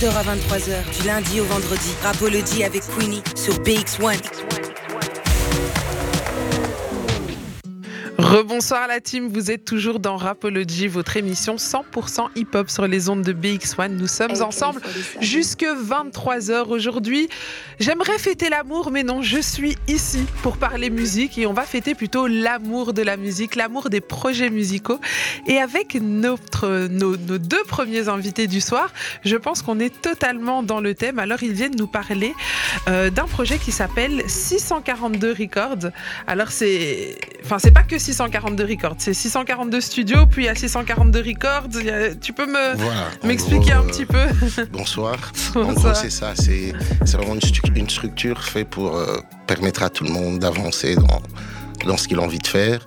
h à 23h, du lundi au vendredi. Rapology avec Queenie sur BX1. Rebonsoir la team, vous êtes toujours dans Rapology, votre émission 100% hip-hop sur les ondes de BX1. Nous sommes ensemble jusque 23h aujourd'hui. J'aimerais fêter l'amour, mais non, je suis ici pour parler musique et on va fêter plutôt l'amour de la musique, l'amour des projets musicaux. Et avec notre, nos, nos deux premiers invités du soir, je pense qu'on est totalement dans le thème. Alors ils viennent nous parler euh, d'un projet qui s'appelle 642 Records. Alors c'est, enfin c'est pas que 642 records. C'est 642 studios, puis il y a 642 records. Tu peux me m'expliquer un petit peu? Bonsoir. En gros, c'est ça. C'est vraiment une, structure faite pour euh, permettre à tout le monde d'avancer dans, dans ce qu'il a envie de faire.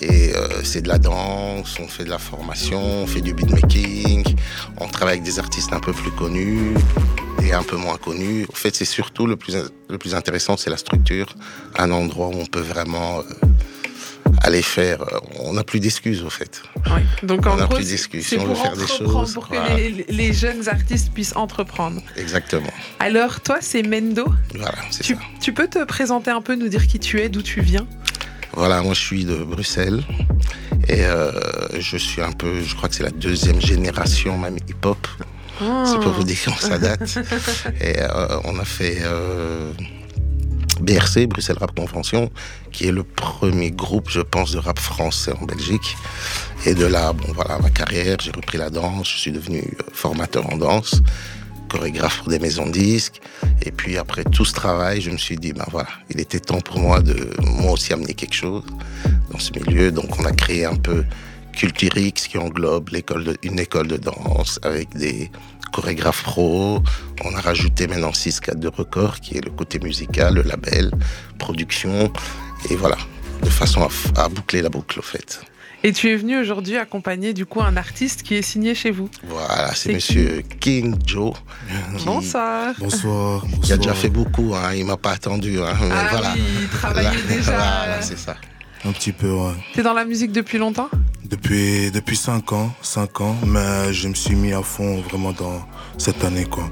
Et euh, c'est de la danse, on fait de la formation, on fait du beatmaking, on travaille avec des artistes un peu plus connus et un peu moins connus. En fait, c'est surtout le plus, le plus intéressant, c'est la structure, un endroit où on peut vraiment euh, aller faire. Euh, on n'a plus d'excuses, au fait. Donc on n'a plus d'excuses. Si on veut faire des choses. Pour que les, jeunes artistes puissent entreprendre. Exactement. Alors, toi, c'est Mendo. Voilà, c'est ça. Tu peux te présenter un peu, nous dire qui tu es, d'où tu viens? Voilà, moi je suis de Bruxelles. Et euh, je suis un peu, je crois que c'est la deuxième génération même hip-hop. C'est pour vous dire quand ça date. et euh, on a fait BRC, Bruxelles Rap Convention, qui est le premier groupe, je pense, de rap français en Belgique. Et de là, bon voilà, ma carrière, j'ai repris la danse, je suis devenu euh, formateur en danse, chorégraphe pour des maisons de disques. Et puis après tout ce travail, je me suis dit, ben voilà, il était temps pour moi de moi aussi amener quelque chose dans ce milieu. Donc on a créé un peu Culturix qui englobe une école de danse avec des chorégraphe pro. On a rajouté maintenant 6 cadres de record, qui est le côté musical, le label, production. Et voilà, de façon à, boucler la boucle, au fait. Et tu es venu aujourd'hui accompagner du coup un artiste qui est signé chez vous. Voilà, c'est Monsieur King Joe. Bonsoir. Bonsoir. Il a déjà fait beaucoup, hein, il m'a pas attendu. Hein, ah voilà. Oui, il travaillait déjà. voilà, c'est ça. Un petit peu, ouais. T'es dans la musique depuis longtemps? Depuis depuis cinq ans, cinq ans, mais je me suis mis à fond vraiment dans cette année quoi.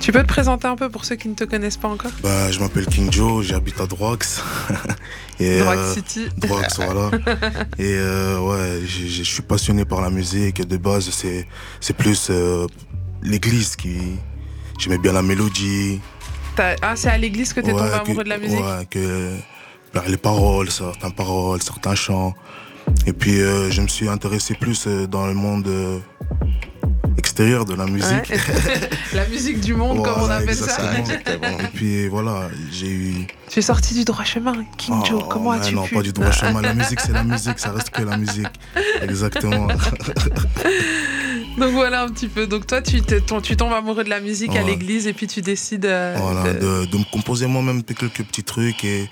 Tu peux te présenter un peu pour ceux qui ne te connaissent pas encore? Bah, je m'appelle King Joe, j'habite à Drox. et Drox euh, City. Drox, voilà. et euh, ouais, je suis passionné par la musique. De base, c'est c'est plus euh, l'église qui j'aimais bien la mélodie. Ah, c'est à l'église que t'es tombé amoureux de la musique? Ouais, que les paroles, certaines paroles, certains chants. Et puis euh, je me suis intéressé plus euh, dans le monde euh, extérieur de la musique. la musique du monde, comme on appelle ça. Et puis voilà, j'ai eu. Tu es sorti du droit chemin, King oh, Joe. Comment as-tu Non, pas du droit chemin. La musique, c'est la musique, ça reste que la musique. Exactement. Donc voilà un petit peu. Donc toi, tu, tu tombes amoureux de la musique à l'église et puis tu décides. voilà, de... De, me composer moi-même quelques petits trucs et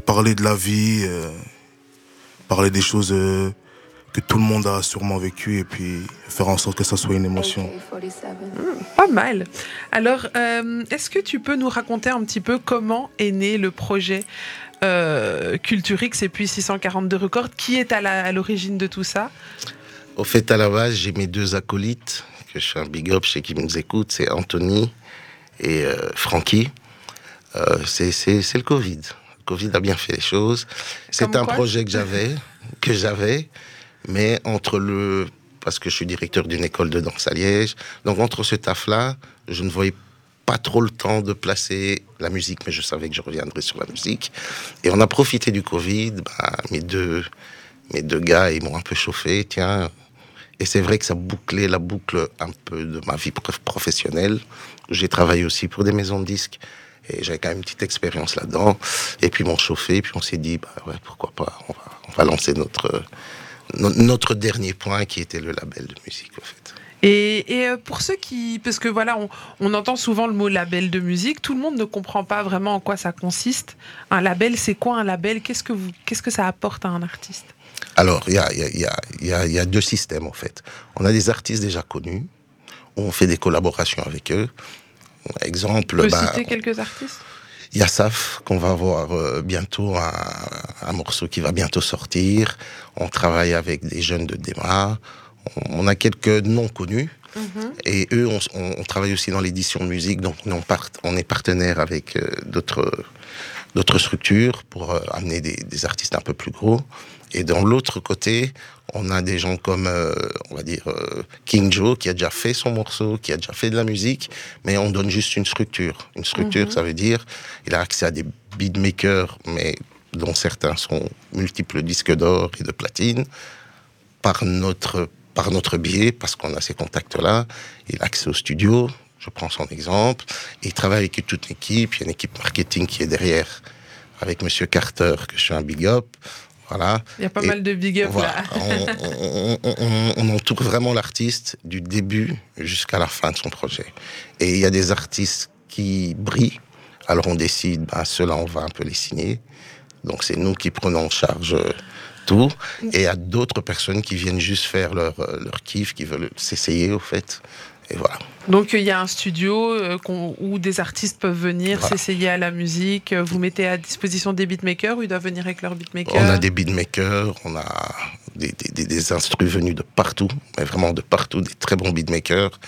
parler de la vie, euh, parler des choses euh, que tout le monde a sûrement vécues et puis faire en sorte que ça soit une émotion. Hmm, pas mal. Alors, euh, est-ce que tu peux nous raconter un petit peu comment est né le projet Culturix et puis 642 Records? Qui est à l'origine de tout ça? Au fait, à la base, j'ai mes deux acolytes, que je fais un big up chez qui nous écoute, c'est Anthony et Frankie. c'est le Covid. Covid a bien fait les choses. C'est un projet que j'avais, que j'avais, mais entre le, parce que je suis directeur d'une école de danse à Liège, donc entre ce taf-là, je ne voyais pas trop le temps de placer la musique, mais je savais que je reviendrais sur la musique. Et on a profité du Covid, bah, mes deux, mes deux gars, ils m'ont un peu chauffé, tiens. Et c'est vrai que ça bouclait la boucle un peu de ma vie professionnelle. J'ai travaillé aussi pour des maisons de disques. Et j'avais quand même une petite expérience là-dedans. Et puis m'ont chauffé, puis on s'est dit, bah ouais, pourquoi pas, on va, on va lancer notre, notre dernier point qui était le label de musique, en fait. Et, et, euh, pour ceux qui, parce que voilà, on, on, entend souvent le mot label de musique, tout le monde ne comprend pas vraiment en quoi ça consiste. Un label, c'est quoi un label? Qu'est-ce que vous, qu'est-ce que ça apporte à un artiste? Alors, il y a, y, a, y, a, y a deux systèmes en fait. On a des artistes déjà connus, on fait des collaborations avec eux. Exemple, peux bah, citer quelques artistes? Yassaf, qu'on va avoir euh, bientôt un, un, morceau qui va bientôt sortir. On travaille avec des jeunes de Déma. On, a quelques noms connus. Mhm. Et eux, on, travaille aussi dans l'édition de musique, donc on, on est partenaire avec euh, d'autres d'autres structures pour euh, amener des, des, artistes un peu plus gros. Et dans l'autre côté, on a des gens comme, euh, on va dire, King Joe, qui a déjà fait son morceau, qui a déjà fait de la musique, mais on donne juste une structure. Une structure, mhm. ça veut dire, il a accès à des beatmakers, mais dont certains sont multiples disques d'or et de platine, par notre par notre biais, parce qu'on a ces contacts-là. Il a accès au studio, je prends son exemple. il travaille avec toute l'équipe. Il y a une équipe marketing qui est derrière, avec Monsieur Carter, que je suis un big up. Voilà. Il y a pas mal de big up là. on, entoure vraiment l'artiste du début jusqu'à la fin de son projet. Et il y a des artistes qui brillent. Alors on décide, ben, ceux-là, on va un peu les signer. Donc c'est nous qui prenons en charge euh, tout. Et il y a d'autres personnes qui viennent juste faire leur, euh, leur kiff, qui veulent s'essayer au fait. Et voilà. Donc il y a un studio euh, où des artistes peuvent venir s'essayer à la musique. Vous mettez à disposition des beatmakers ou ils doivent venir avec leurs beatmakers? On a des beatmakers, on a des, des, des instrus venus de partout, mais vraiment de partout, des très bons beatmakers.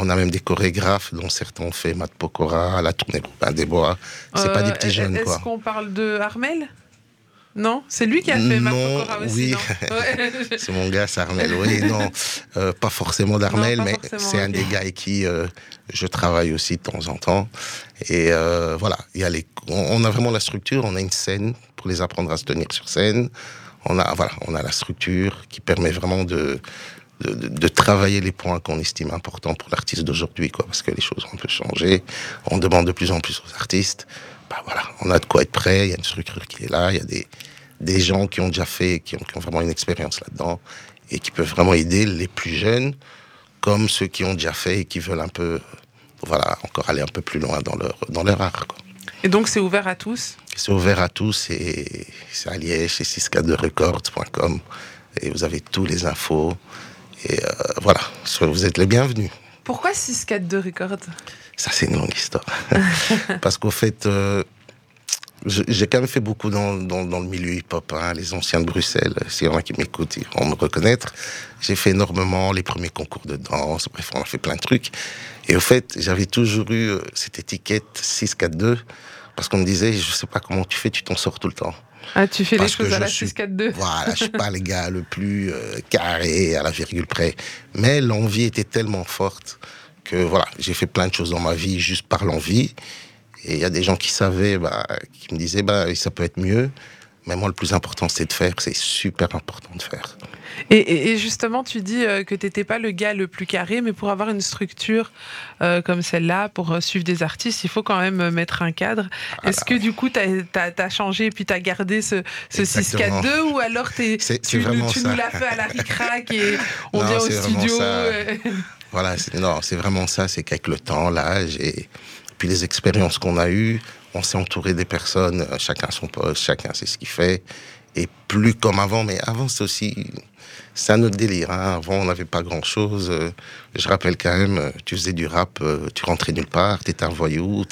On a même des chorégraphes, dont certains ont fait Matt Pokora, la tournée des Bois. C'est pas des petits jeunes, Est-ce qu'on parle de Armel? Non, c'est lui qui a fait ma aussi. Oui, c'est mon gars, c'est Armel. Oui, non, euh, pas forcément d'Armel, mais c'est un des gars avec qui euh, je travaille aussi de temps en temps. Et euh, voilà, y a les, on, a vraiment la structure, on a une scène pour les apprendre à se tenir sur scène. On a, voilà, on a la structure qui permet vraiment de, de, travailler les points qu'on estime importants pour l'artiste d'aujourd'hui, quoi, parce que les choses ont un peu changé. On demande de plus en plus aux artistes bah voilà, on a de quoi être prêt, il y a une structure qui est là, il y a des, des gens qui ont déjà fait, qui ont, vraiment une expérience là-dedans et qui peuvent vraiment aider les plus jeunes comme ceux qui ont déjà fait et qui veulent un peu, voilà, encore aller un peu plus loin dans leur, dans leur art. Quoi. Et donc c'est ouvert à tous? C'est ouvert à tous et c'est à Liège, c'est 642records.com et vous avez tous les infos. Et euh, voilà, vous êtes les bienvenus. Pourquoi 642 Records? Ça, c'est une longue histoire. Parce qu'au fait, euh, j'ai quand même fait beaucoup dans, dans, le milieu hip-hop. Hein, les anciens de Bruxelles, s'il y en a qui m'écoutent, ils vont me reconnaître. J'ai fait énormément les premiers concours de danse. Bref, on a fait plein de trucs. Et au fait, j'avais toujours eu euh, cette étiquette 642 parce qu'on me disait, je sais pas comment tu fais, tu t'en sors tout le temps. Ah, tu fais les choses à la 642 Voilà, je suis pas le gars le plus euh, carré à la virgule près. Mais l'envie était tellement forte voilà, j'ai fait plein de choses dans ma vie juste par l'envie. Et il y a des gens qui savaient, bah, qui me disaient, bah, ça peut être mieux. Mais moi, le plus important, c'est de faire. C'est super important de faire. Et, justement, tu dis euh, que tu n'étais pas le gars le plus carré, mais pour avoir une structure euh, comme celle-là, pour euh, suivre des artistes, il faut quand même mettre un cadre. Est-ce que du coup, tu as, changé et puis tu as gardé ce, ce 6-4-2 ou alors es, tu, tu nous l'as fait à la ric et on vient au studio Voilà, non, c'est vraiment ça, c'est qu'avec le temps, l'âge et puis les expériences qu'on a eues, on s'est entouré des personnes, euh, chacun son poste, chacun sait ce qu'il fait, et plus comme avant, mais avant c'est aussi c'est un autre délire. Hein. Avant, on n'avait pas grand-chose. Euh, je rappelle quand même, euh, tu faisais du rap, euh, tu rentrais nulle part, tu étais un voyou.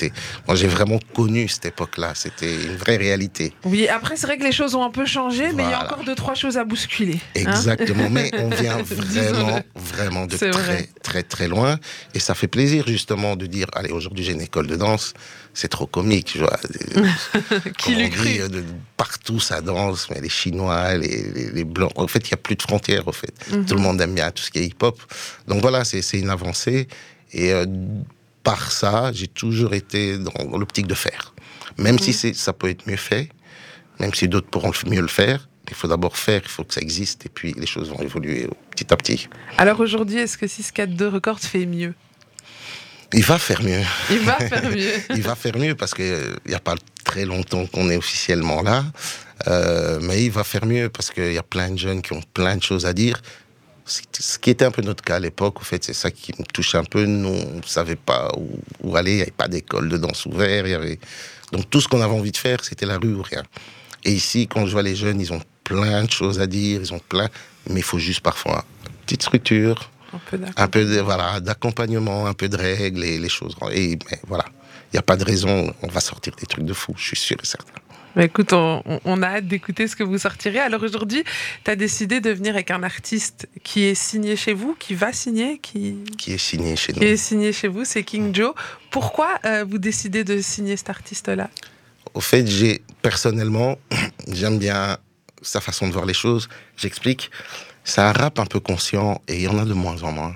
Moi, j'ai vraiment connu cette époque-là. C'était une vraie réalité. Oui, après, c'est vrai que les choses ont un peu changé, mais il y a encore deux, trois choses à bousculer. Hein. Exactement, mais on vient vraiment, vraiment de très, très, très loin. Et ça fait plaisir, justement, de dire, allez, aujourd'hui, j'ai une école de danse c'est trop comique. Tu vois. Qui cru de Partout ça danse, mais les Chinois, les, les, Blancs. En fait, il n'y a plus de frontières. En fait. Mhm. Tout le monde aime bien tout ce qui est hip-hop. Donc voilà, c'est une avancée. Et euh, par ça, j'ai toujours été dans, l'optique de faire. Même si mhm. ça peut être mieux fait, même si d'autres pourront mieux le faire, il faut d'abord faire, il faut que ça existe, et puis les choses vont évoluer petit à petit. Alors aujourd'hui, est-ce que 642 Records fait mieux? Il va faire mieux. Il va faire mieux. il va faire mieux parce qu'il n'y a pas très longtemps qu'on est officiellement là. Euh, mais il va faire mieux parce qu'il y a plein de jeunes qui ont plein de choses à dire. Ce qui était un peu notre cas à l'époque, en fait, c'est ça qui me touche un peu. Nous, on ne savait pas où, aller, il n'y avait pas d'école de danse ouverte. Y avait... Donc tout ce qu'on avait envie de faire, c'était la rue ou rien. Et ici, quand je vois les jeunes, ils ont plein de choses à dire, ils ont plein, mais il faut juste parfois une petite structure, un peu de, voilà, d'accompagnement, un peu de règles et les choses. Et voilà, il n'y a pas de raison, on va sortir des trucs de fou, je suis sûr et certain. Bah, écoute, on, a hâte d'écouter ce que vous sortirez. Alors aujourd'hui, tu as décidé de venir avec un artiste qui est signé chez vous, qui va signer, qui, qui est signé chez nous. Qui est signé chez vous, c'est King Joe. Pourquoi euh, vous décidez de signer cet artiste-là? Au fait, j'ai personnellement, j'aime bien sa façon de voir les choses. J'explique. C'est un rap un peu conscient et il y en a de moins en moins.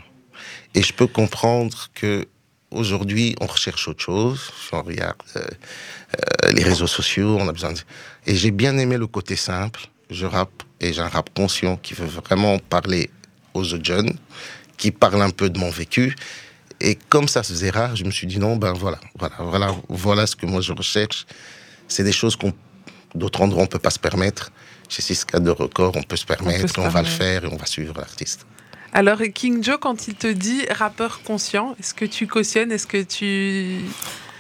Et je peux comprendre que aujourd'hui, on recherche autre chose. On regarde euh, euh, les réseaux sociaux, on a besoin de... Et j'ai bien aimé le côté simple. Je rappe et j'ai un rap conscient qui veut vraiment parler aux autres jeunes, qui parle un peu de mon vécu. Et comme ça se faisait rare, je me suis dit non, ben voilà, voilà, voilà, voilà ce que moi je recherche. C'est des choses qu'on d'autres endroits on peut pas se permettre. Chez 6 de record, on peut se permettre, on, on va le faire et on va suivre l'artiste. Alors, King Joe, quand il te dit rappeur conscient, est-ce que tu cautionnes? Est-ce que tu.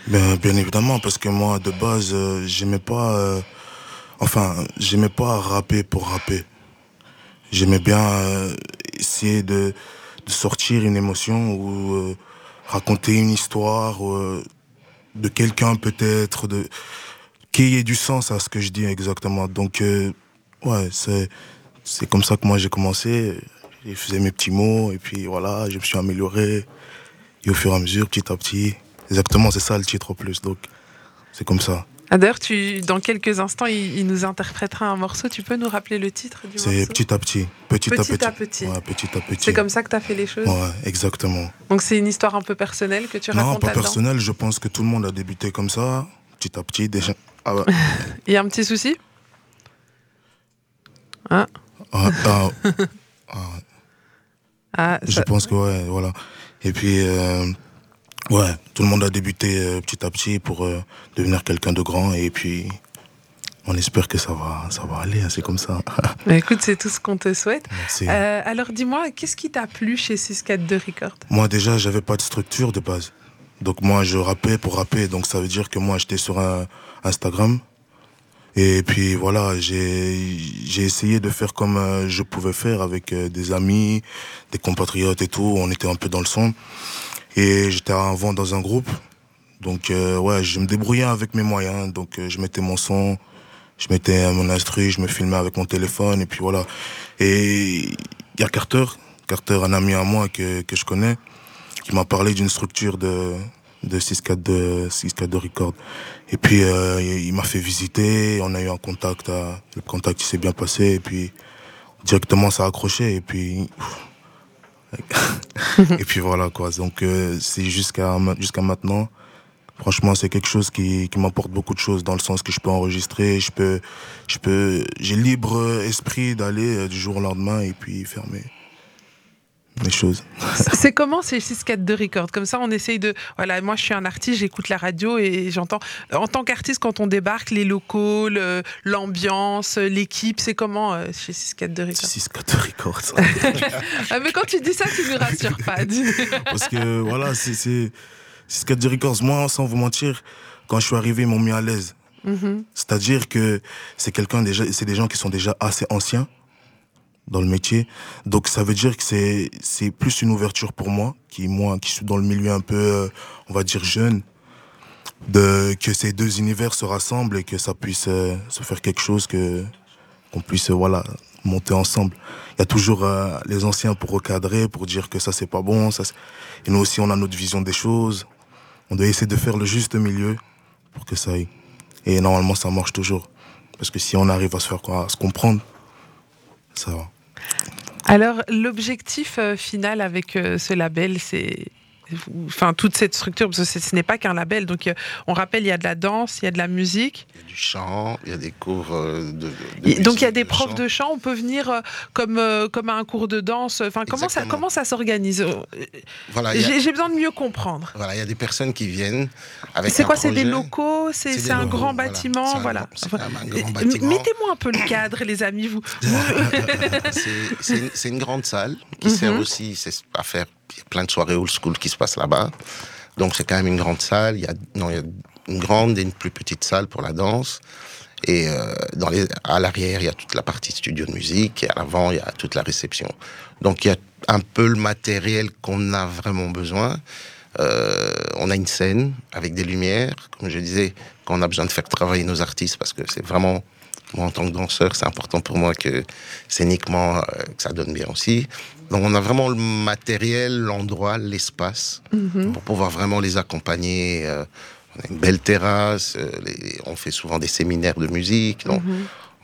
Ben, bien évidemment, parce que moi, de base, euh, j'aimais pas. Euh, enfin, j'aimais pas rapper pour rapper. J'aimais bien euh, essayer de, sortir une émotion ou raconter une histoire de quelqu'un peut-être, de qu'il y ait du sens à ce que je dis exactement. Donc, ouais, c'est c'est comme ça que moi j'ai commencé je faisais mes petits mots et puis voilà, je me suis amélioré. Et au fur et à mesure, petit à petit, exactement, c'est ça le titre en plus. Donc, c'est comme ça. Ah, d'ailleurs, tu, dans quelques instants, il, nous interprétera un morceau. Tu peux nous rappeler le titre du morceau? C'est petit à petit. Petit, petit à petit. À petit. Ouais, petit à petit. C'est comme ça que tu as fait les choses? Ouais, exactement. Donc, c'est une histoire un peu personnelle que tu racontes Non, pas personnelle. Je pense que tout le monde a débuté comme ça, petit à petit. Déjà. Ah ouais. il y a un petit souci? Ah, ah, ah, ah. Ah, je pense que ouais, voilà. Et puis, euh, ouais, tout le monde a débuté euh, petit à petit pour euh, devenir quelqu'un de grand. Et puis, on espère que ça va, ça va aller. Hein, c'est comme ça. Mais écoute, c'est tout ce qu'on te souhaite. alors, dis-moi, qu'est-ce qui t'a plu chez 642 Records Moi, déjà, j'avais pas de structure de base. Donc, moi, je rappais pour rapper. Donc, ça veut dire que moi, j'étais sur un Instagram. Et puis voilà, j'ai essayé de faire comme euh, je pouvais faire avec euh, des amis, des compatriotes et tout. On était un peu dans le son. Et j'étais avant dans un groupe. Donc euh, ouais, je me débrouillais avec mes moyens. Donc je mettais mon son, je mettais mon instru, je me filmais avec mon téléphone et puis voilà. Et il y a Carter, Carter, un ami à moi que, que je connais, qui m'a parlé d'une structure de, de 642, 642 Record. Et puis euh, il m'a fait visiter, on a eu un contact, euh, le contact s'est bien passé et puis directement ça a accroché et puis et puis voilà quoi. Donc euh, c'est jusqu'à jusqu'à maintenant. Franchement, c'est quelque chose qui, qui m'apporte beaucoup de choses dans le sens que je peux enregistrer, je peux, je peux, j'ai libre esprit d'aller du jour au lendemain et puis fermer les choses. C'est comment ces 6-4-2 records Comme ça, on essaye de. Voilà, moi je suis un artiste, j'écoute la radio et j'entends. En tant qu'artiste, quand on débarque, les locaux, l'ambiance, l'équipe, c'est comment euh, chez 6-4-2 records 6-4-2 records. mais quand tu dis ça, tu ne me rassures pas. Parce que voilà, c'est 6-4-2 records. Moi, sans vous mentir, quand je suis arrivé, ils m'ont mis à l'aise. Mm-hmm. C'est-à-dire que c'est quelqu'un déjà, c'est des gens qui sont déjà assez anciens dans le métier. Donc ça veut dire que c'est c'est plus une ouverture pour moi, qui moi qui suis dans le milieu un peu, euh, on va dire jeune, de que ces deux univers se rassemblent et que ça puisse euh, se faire quelque chose que qu'on puisse euh, voilà monter ensemble. Il y a toujours les anciens pour recadrer, pour dire que ça c'est pas bon, et nous aussi on a notre vision des choses. On doit essayer de faire le juste milieu pour que ça aille. Et normalement ça marche toujours. Parce que si on arrive à se faire à se comprendre, ça va. Alors, l'objectif euh, final avec euh, ce label, c'est enfin toute cette structure, parce que ce n'est pas qu'un label. Donc, euh, on rappelle, il y a de la danse, il y a de la musique. Il y a du chant, il y a des cours de. donc, il y a des profs de chant. On peut venir comme comme à un cours de danse. Enfin, comment ça comment ça s'organise Voilà. J'ai besoin de mieux comprendre. Voilà, il y a des personnes qui viennent avec. C'est quoi C'est des locaux C'est un, grand bâtiment Voilà. Mettez-moi un peu le cadre, les amis. Vous. c'est une, grande salle qui sert mhm. aussi à faire y a plein de soirées old school qui se passent là-bas. Donc c'est quand même une grande salle. Il y a, non, il y a une grande et une plus petite salle pour la danse. Et euh, dans les, à l'arrière, il y a toute la partie studio de musique. Et à l'avant, il y a toute la réception. Donc il y a un peu le matériel qu'on a vraiment besoin. Euh, on a une scène avec des lumières, comme je disais, quand on a besoin de faire travailler nos artistes, parce que c'est vraiment, moi en tant que danseur, c'est important pour moi que scéniquement, euh, que ça donne bien aussi. Donc on a vraiment le matériel, l'endroit, l'espace, pour pouvoir vraiment les accompagner. euh, on a une belle terrasse, euh, les- on fait souvent des séminaires de musique. Donc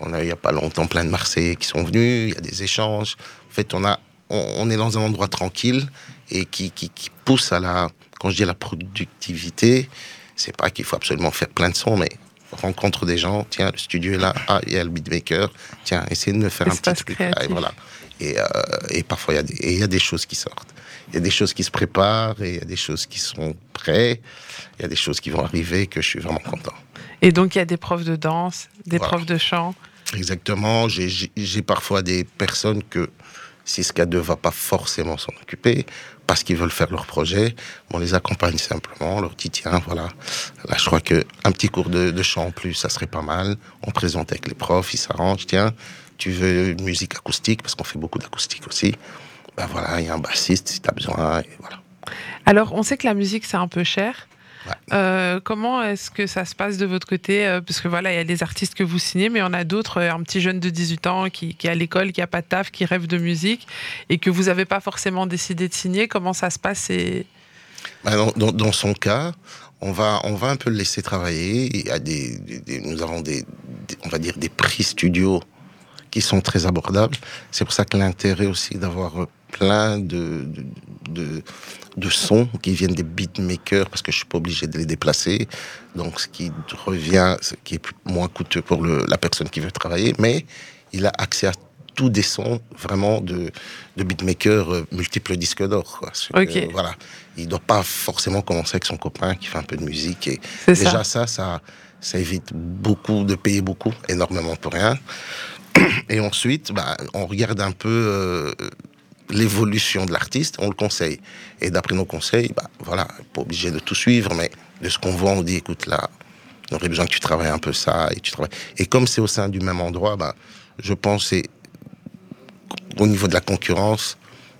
on a il n'y a pas longtemps plein de Marseillais qui sont venus, il y a des échanges. En fait, on, a, on, on est dans un endroit tranquille et qui, qui, qui pousse à la, quand je dis la productivité, c'est pas qu'il faut absolument faire plein de sons, mais rencontre des gens, tiens, le studio est là, ah, il y a le beatmaker, tiens, essayez de me faire un petit truc. créatif. Ah, et voilà. Et, euh, et parfois, il y, y a des choses qui sortent. Il y a des choses qui se préparent, et il y a des choses qui sont prêtes, il y a des choses qui vont arriver que je suis vraiment content. Et donc, il y a des profs de danse, des Voilà. profs de chant. Exactement. J'ai parfois des personnes que 6K2 va pas forcément s'en occuper parce qu'ils veulent faire leur projet. On les accompagne simplement, on leur dit tiens, voilà. Là, je crois que un petit cours de, chant en plus, ça serait pas mal. On présente avec les profs, ils s'arrangent. Tiens, tu veux une musique acoustique parce qu'on fait beaucoup d'acoustique aussi. Ben voilà, il y a un bassiste si tu as besoin. Voilà. Alors, on sait que la musique, c'est un peu cher. Ouais. Euh, comment est-ce que ça se passe de votre côté Euh, Parce que voilà, il y a des artistes que vous signez, mais il y en a d'autres, euh, un petit jeune de 18 ans qui, qui est à l'école, qui a pas de taf, qui rêve de musique et que vous n'avez pas forcément décidé de signer. Comment ça se passe et... Ben, dans, dans- dans son cas, on va, on va un peu le laisser travailler. Il y a des, des- des- nous avons des, des- on va dire des prix studio qui sont très abordables. C'est pour ça que l'intérêt aussi d'avoir plein de, de, de, de sons qui viennent des beatmakers, parce que je suis pas obligé de les déplacer. Donc, ce qui revient, ce qui est moins coûteux pour le, la personne qui veut travailler, mais il a accès à tous des sons vraiment de, de beatmakers euh, multiples disques d'or. quoi. Ce que, Ok. voilà. Il doit pas forcément commencer avec son copain qui fait un peu de musique. Et déjà, ça. ça, ça, ça évite beaucoup de payer beaucoup, énormément pour rien. Et ensuite, bah, on regarde un peu euh, l'évolution de l'artiste, on le conseille. Et d'après nos conseils, bah, voilà, pas obligé de tout suivre, mais de ce qu'on voit, on dit, écoute, là, on aurait besoin que tu travailles un peu ça, et tu travailles. Et comme c'est au sein du même endroit, bah, je pense, c'est au niveau de la concurrence,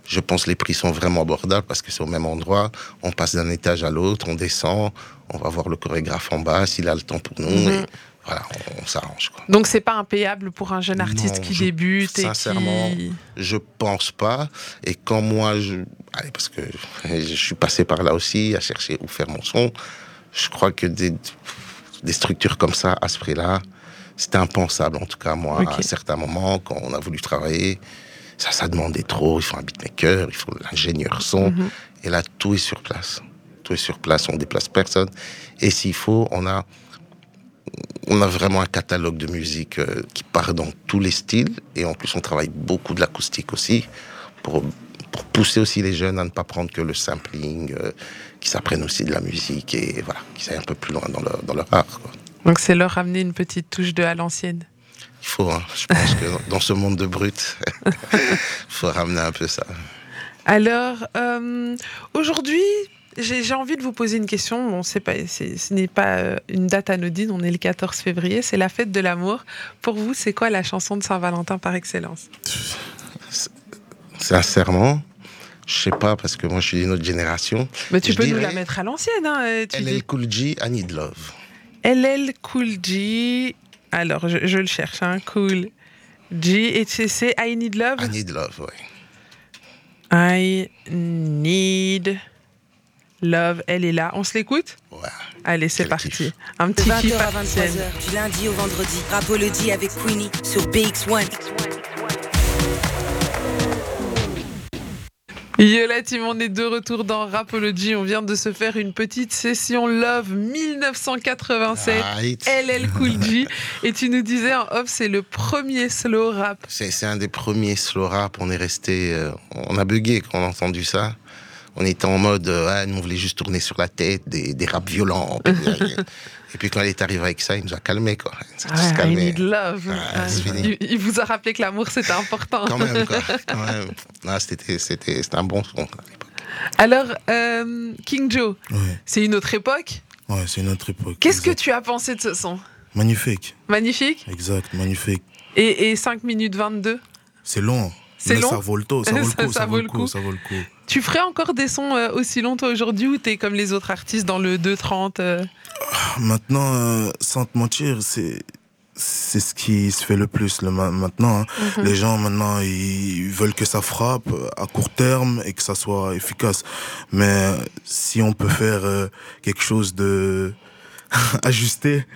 je pense que les prix sont vraiment abordables parce que c'est au même endroit. On passe d'un étage à l'autre, on descend, on va voir le chorégraphe en bas s'il a le temps pour nous. Mhm. Et voilà, on, on s'arrange. Donc, c'est pas impayable pour un jeune artiste Non, qui je- débute et sincèrement, qui... Je pense pas. Et quand moi, je, allez, parce que je suis passé par là aussi à chercher où faire mon son, je crois que des, des structures comme ça, à ce prix-là, c'était impensable. En tout cas, moi, Ok. à un certain moment, quand on a voulu travailler, ça, ça demandait trop. Il faut un beatmaker, il faut l'ingénieur son. Mhm. Et là, tout est sur place. Tout est sur place, on déplace personne. Et s'il faut, on a, on a vraiment un catalogue de musique euh, qui part dans tous les styles. Et en plus, on travaille beaucoup de l'acoustique aussi pour, pour pousser aussi les jeunes à ne pas prendre que le sampling, euh, qu'ils s'apprennent aussi de la musique et voilà, qu'ils aillent un peu plus loin dans leur, dans leur art. quoi. Donc, c'est leur ramener une petite touche de à l'ancienne. Il faut, hein. je pense que dans ce monde de brut, il faut ramener un peu ça. Alors, euh, aujourd'hui, j'ai envie de vous poser une question. Bon, c'est pas, ce n'est pas euh, une date anodine, on est le 14 février, c'est la fête de l'amour. Pour vous, c'est quoi la chanson de Saint-Valentin par excellence? Sincèrement, je sais pas, parce que moi je suis d'une autre génération. Mais tu Je peux nous la mettre à l'ancienne. Hein, euh, tu LL dis Cool J, I Need Love. LL Cool G. Alors, je, je le cherche, hein, Cool G. Et c'est I Need Love? I Need Love, ouais. I Need Love. Elle est là. On se l'écoute Ouais. Allez, c'est parti. kiff. Un petit 20h kiff à à l'ancienne. 23h, du lundi au vendredi. Rapology avec Queenie sur BX1. Yo la team, on est de retour dans Rapology. On vient de se faire une petite session Love 1987. Right. LL Cool J. Et tu nous disais en off, c'est le premier slow rap. C'est c'est un des premiers slow rap. On est resté. euh, on a bugué quand on a entendu ça. On était en mode. euh, ah, nous, on voulait juste tourner sur la tête, des, des raps violents. Et puis quand elle est arrivée avec ça, il nous a calmé quoi. Il Ah, love. Ah, Ah, vous a rappelé que l'amour c'était important. Quand même, quoi. Quand même. Ah, c'était, c'était, c'était un bon son. quoi, à l'époque. Alors, euh, King Joe, Ouais, c'est une autre époque? ouais c'est une autre époque. Qu'est-ce que tu as pensé de ce son? Magnifique, Magnifique? exact, magnifique. Et, et 5 minutes 22 C'est long. C'est mais long? ça vaut le taux, ça vaut le Ça- coup, ça ça, vaut vaut le le coup. coup, ça vaut le coup. Tu ferais encore des sons euh, aussi longs toi aujourd'hui ou t'es comme les autres artistes dans le 2.30 euh? Maintenant, euh, sans te mentir, c'est c'est ce qui se fait le plus le ma- maintenant. hein. Mhm. Les gens maintenant, ils veulent que ça frappe à court terme et que ça soit efficace. Mais si on peut faire euh, quelque chose de ajusté,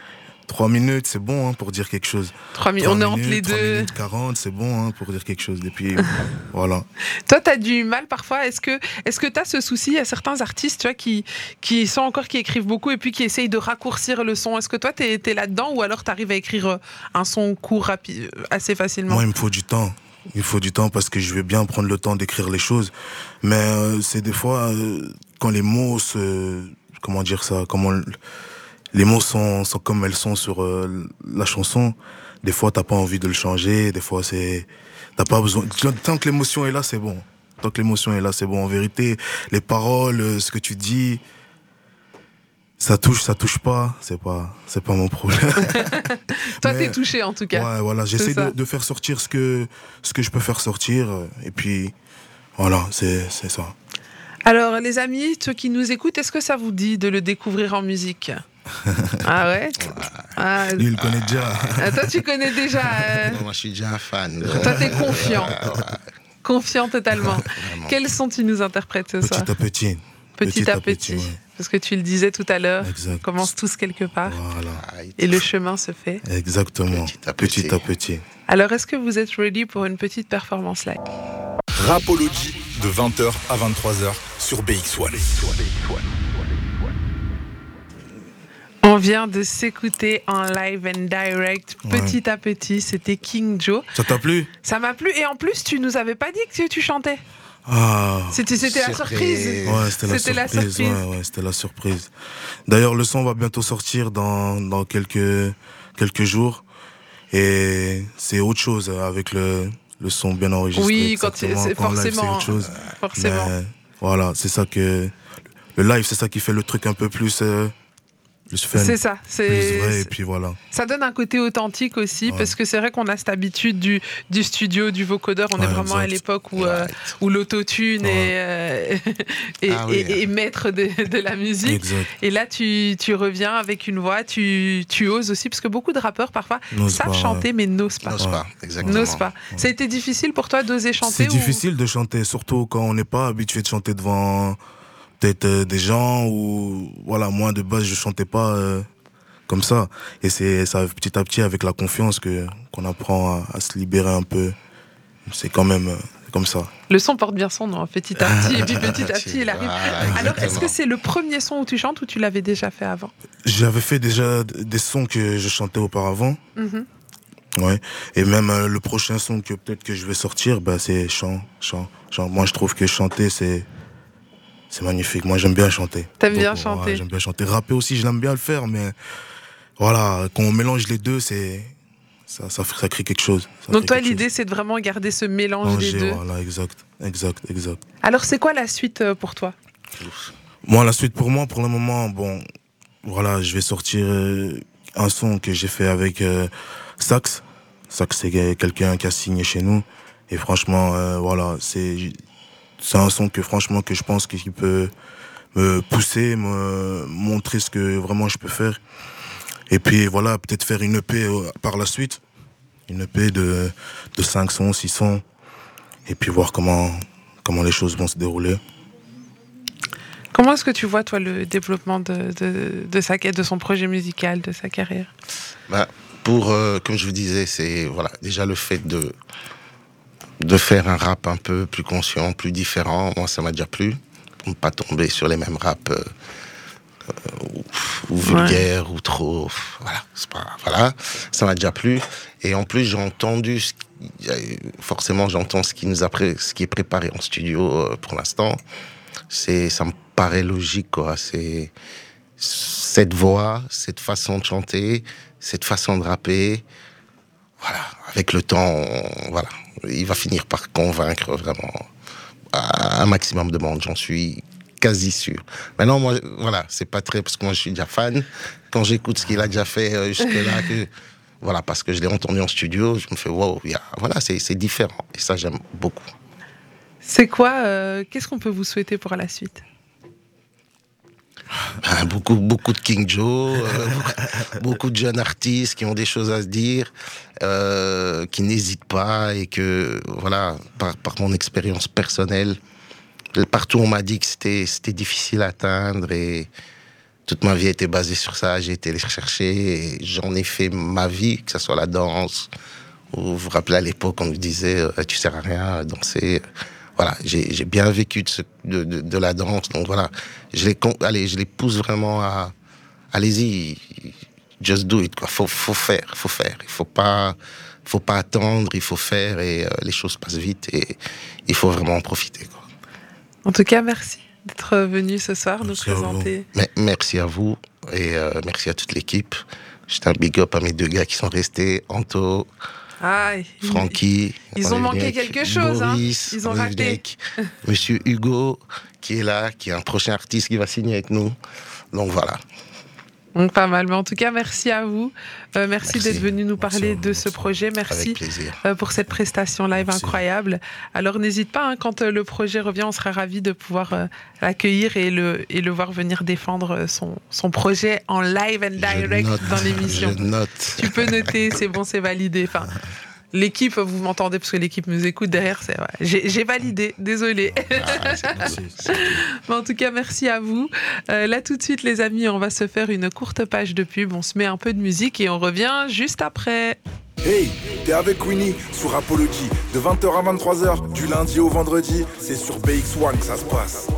trois minutes, c'est bon hein, pour dire quelque chose. Trois mi- Trois On est entre minutes, les trois deux. minutes 40, c'est bon hein, pour dire quelque chose. Et puis, voilà. Toi, tu as du mal parfois. Est-ce que est-ce que tu as ce souci Il y a certains artistes tu vois, qui, qui sont encore, qui écrivent beaucoup et puis qui essayent de raccourcir le son? Est-ce que toi, tu es, là-dedans ou alors tu arrives à écrire euh, un son court rapide, euh, assez facilement? Moi, il me faut du temps. Il faut du temps parce que je vais bien prendre le temps d'écrire les choses. Mais euh, c'est des fois, euh, quand les mots se... Comment dire ça comment, Les mots sont, sont comme elles sont sur euh, la chanson. Des fois, t'as pas envie de le changer. Des fois, c'est... T'as pas besoin... Tant que l'émotion est là, c'est bon. Tant que l'émotion est là, c'est bon. En vérité, les paroles, euh, ce que tu dis... Ça touche, ça touche pas, c'est pas, c'est pas mon problème. Toi, t'es touché en tout cas. Ouais, voilà, j'essaie de, de faire sortir ce que, ce que je peux faire sortir. Et puis, voilà, c'est c'est ça. Alors, les amis, ceux qui nous écoutent, est-ce que ça vous dit de le découvrir en musique? Ah ouais? Ah, Lui, il le connaît déjà. ah, Toi, tu connais déjà. euh, Moi, je suis déjà un fan. toi, t'es confiant. Ouais, Confiant totalement. vraiment. Quels son tu nous interprètes ce soir Petit à petit. Petit, à petit. ouais. Parce que tu le disais tout à l'heure, commence tous quelque part Voilà, et le chemin se fait. exactement. Petit à petit. Petit à petit. Alors, est-ce que vous êtes ready pour une petite performance live Rapology de 20h à 23h sur BX1. On vient de s'écouter en live and direct, Ouais. petit à petit. C'était King Joe. Ça t'a plu? Ça m'a plu. Et en plus, tu nous avais pas dit que tu chantais. Ah. C'était la Surprise. Ouais, c'était la surprise. surprise. Ouais, ouais, c'était la surprise. D'ailleurs, le son va bientôt sortir dans, dans quelques, quelques jours. Et c'est autre chose avec le, le son bien enregistré. Oui, quand c'est en live, forcément. autre chose. Forcément. Mais voilà, c'est ça que. Le live, c'est ça qui fait le truc un peu plus. euh, plus fun. C'est ça. C'est vrai, et puis voilà. Ça donne un côté authentique aussi, Ouais. parce que c'est vrai qu'on a cette habitude du, du studio, du vocodeur. On est vraiment à l'époque où, euh, Right. où l'autotune Ouais. est, euh, est, Ah oui. maître de, de la musique. Exact. Et là, tu, tu reviens avec une voix, tu, tu oses aussi, parce que beaucoup de rappeurs, parfois, savent pas, chanter, mais n'osent pas. N'ose pas, exactement. N'osent pas. Ça a été difficile pour toi d'oser chanter C'est ou- difficile de chanter, surtout quand on n'est pas habitué de chanter devant peut-être euh, des gens ou voilà, moi de base je chantais pas euh, comme ça. Et c'est ça petit à petit avec la confiance que qu'on apprend à, à se libérer un peu. C'est quand même euh, comme ça. Le son porte bien son nom, hein, petit à petit, et puis petit à petit, il arrive. Voilà, Alors, est-ce que c'est le premier son où tu chantes ou tu l'avais déjà fait avant J'avais fait déjà des sons que je chantais auparavant. Mhm. Ouais. Et même euh, le prochain son que peut-être que je vais sortir, bah, c'est chant, chant, chant. Moi, je trouve que chanter, c'est, c'est magnifique. Moi, j'aime bien chanter. T'aimes bien ouais, chanter. J'aime bien chanter. Rapper aussi, je l'aime bien le faire, mais voilà, quand on mélange les deux, c'est, ça, ça, ça crée quelque chose. Ça Donc toi, l'idée, c'est de vraiment garder ce mélange des deux. Voilà, exact, exact, exact. Alors, c'est quoi la suite euh, pour toi? Moi, la suite pour moi, pour le moment, bon, voilà, je vais sortir euh, un son que j'ai fait avec euh, Sax. Sax, c'est quelqu'un qui a signé chez nous. Et franchement, euh, voilà, c'est c'est un son que franchement que je pense que- qu'il peut me pousser, me montrer ce que vraiment je peux faire. Et puis voilà, peut-être faire une EP euh, par la suite. Une EP de, de 5 sons, 6 sons. Et puis voir comment, comment les choses vont se dérouler. Comment est-ce que tu vois, toi, le développement de, de, de sa, de son projet musical, de sa carrière? Bah, pour, euh, comme je vous disais, c'est voilà, déjà le fait de, de faire un rap un peu plus conscient, plus différent. Moi, ça m'a déjà plu. Pour ne pas tomber sur les mêmes raps euh, euh, ou, ou vulgaires ou trop. Voilà, pas, voilà, ça m'a déjà plu. Et en plus, j'ai entendu, ce qui- forcément, j'entends ce qui nous a pré- ce qui est préparé en studio euh, pour l'instant. Ça me paraît logique, quoi. C'est cette voix, cette façon de chanter, cette façon de rapper. Voilà, avec le temps, on- voilà, il va finir par convaincre vraiment un maximum de monde, j'en suis quasi sûr. Maintenant, moi, voilà, c'est pas très parce que moi je suis déjà fan. Quand j'écoute ce qu'il a déjà fait euh, jusque-là, que, voilà, parce que je l'ai entendu en studio, je me fais wow, voilà, c'est différent et ça j'aime beaucoup. C'est quoi euh, Qu'est-ce qu'on peut vous souhaiter pour la suite? Beaucoup, beaucoup de King Joe, euh, beaucoup, de jeunes artistes qui ont des choses à se dire, euh, qui n'hésitent pas et que, voilà, par, mon expérience personnelle, partout on m'a dit que c'était, c'était difficile à atteindre et toute ma vie était basée sur ça. J'ai été les chercher et j'en ai fait ma vie, que ce soit la danse. Ou vous vous rappelez à l'époque, on nous disait, euh, tu sers à rien à danser voilà, j'ai bien vécu de, de, la danse. Donc voilà, je les, allez, je les pousse vraiment à, allez-y, just do it. Quoi. Faut, faut faire, faut faire. Il faut pas, faut pas attendre, il faut faire et euh, les choses passent vite et il faut vraiment en profiter. Quoi. En tout cas, merci d'être venu ce soir nous présenter. merci à vous et euh, merci à toute l'équipe. J'étais un big up à mes deux gars qui sont restés, Anto. Ah, Francky. Ils ont manqué quelque chose. hein. Ils ont raté. Monsieur Hugo, qui est là, qui est un prochain artiste qui va signer avec nous. Donc voilà. Donc pas mal, mais en tout cas merci à vous, euh, merci, d'être venu nous parler de ce projet, merci euh, pour cette prestation live incroyable. Alors n'hésite pas, hein, quand euh, le projet revient, on sera ravis de pouvoir l'accueillir et le, et le voir venir défendre son, son projet en live and direct dans l'émission. Tu peux noter, c'est bon, c'est validé. Enfin, L'équipe, vous m'entendez parce que l'équipe nous écoute derrière, c'est j'ai validé, désolé. Ah, Mais en tout cas, merci à vous. Euh, là, tout de suite, les amis, on va se faire une courte page de pub. On se met un peu de musique et on revient juste après. Hey, t'es avec Winnie sur Apology de 20h à 23h du lundi au vendredi. C'est sur BX1 que ça se passe.